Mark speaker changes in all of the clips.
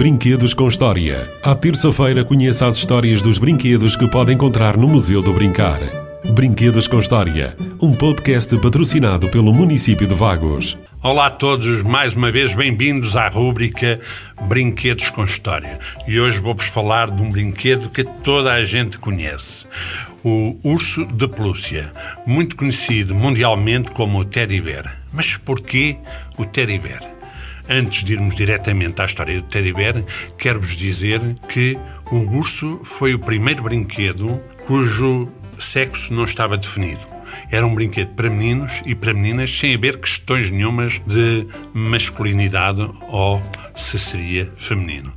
Speaker 1: Brinquedos com História. À terça-feira, conheça as histórias dos brinquedos que pode encontrar no Museu do Brincar. Brinquedos com História, um podcast patrocinado pelo município de Vagos.
Speaker 2: Olá a todos, mais uma vez bem-vindos à rúbrica Brinquedos com História. E hoje vou-vos falar de um brinquedo que toda a gente conhece. O urso de pelúcia, muito conhecido mundialmente como o teddy bear. Mas porquê o teddy bear? Antes de irmos diretamente à história do teddy bear, quero-vos dizer que o urso foi o primeiro brinquedo cujo sexo não estava definido. Era um brinquedo para meninos e para meninas sem haver questões nenhumas de masculinidade ou se seria feminino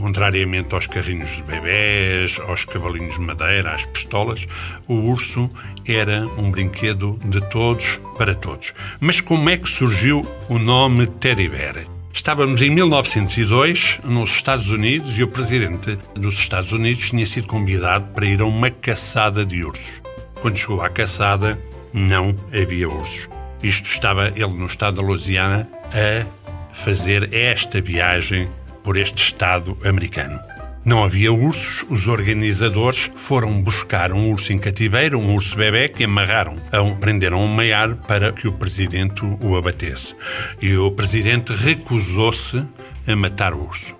Speaker 2: contrariamente aos carrinhos de bebés, aos cavalinhos de madeira, às pistolas, o urso era um brinquedo de todos para todos. Mas como é que surgiu o nome Teddy Bear? Estávamos em 1902 nos Estados Unidos e o presidente dos Estados Unidos tinha sido convidado para ir a uma caçada de ursos. Quando chegou à caçada, não havia ursos. Isto estava ele no estado da Louisiana a fazer esta viagem por este Estado americano. Não havia ursos, os organizadores foram buscar um urso em cativeiro, um urso bebê, que amarraram, prenderam um maiar para que o presidente o abatesse. E o presidente recusou-se a matar o urso.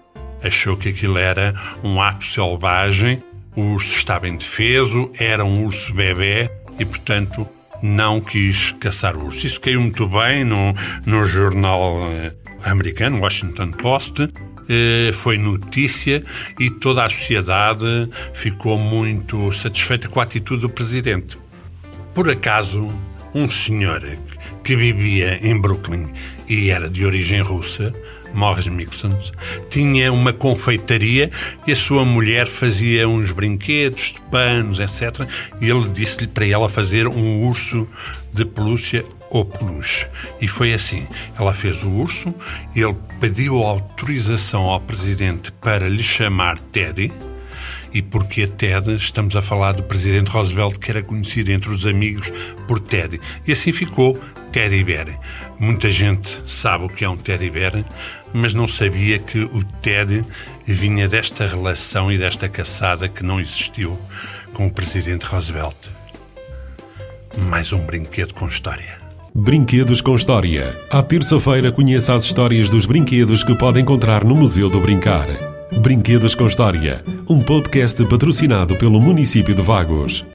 Speaker 2: Achou que aquilo era um ato selvagem, o urso estava indefeso, era um urso bebê e, portanto, não quis caçar o urso. Isso caiu muito bem no, no jornal eh, americano, Washington Post, foi notícia e toda a sociedade ficou muito satisfeita com a atitude do presidente. Por acaso, um senhor que vivia em Brooklyn e era de origem russa, Morris Mixon, tinha uma confeitaria e a sua mulher fazia uns brinquedos de panos, etc. E ele disse-lhe para ela fazer um urso de pelúcia ou peluche. E foi assim. Ela fez o urso, ele pediu autorização ao presidente para lhe chamar Teddy. E porque a Ted, estamos a falar do presidente Roosevelt, que era conhecido entre os amigos por Teddy. E assim ficou Teddy Bear. Muita gente sabe o que é um Teddy Bear, mas não sabia que o Ted vinha desta relação e desta caçada que não existiu com o presidente Roosevelt. Mais um brinquedo com história.
Speaker 1: Brinquedos com História. À terça-feira, conheça as histórias dos brinquedos que pode encontrar no Museu do Brincar. Brinquedos com História, um podcast patrocinado pelo município de Vagos.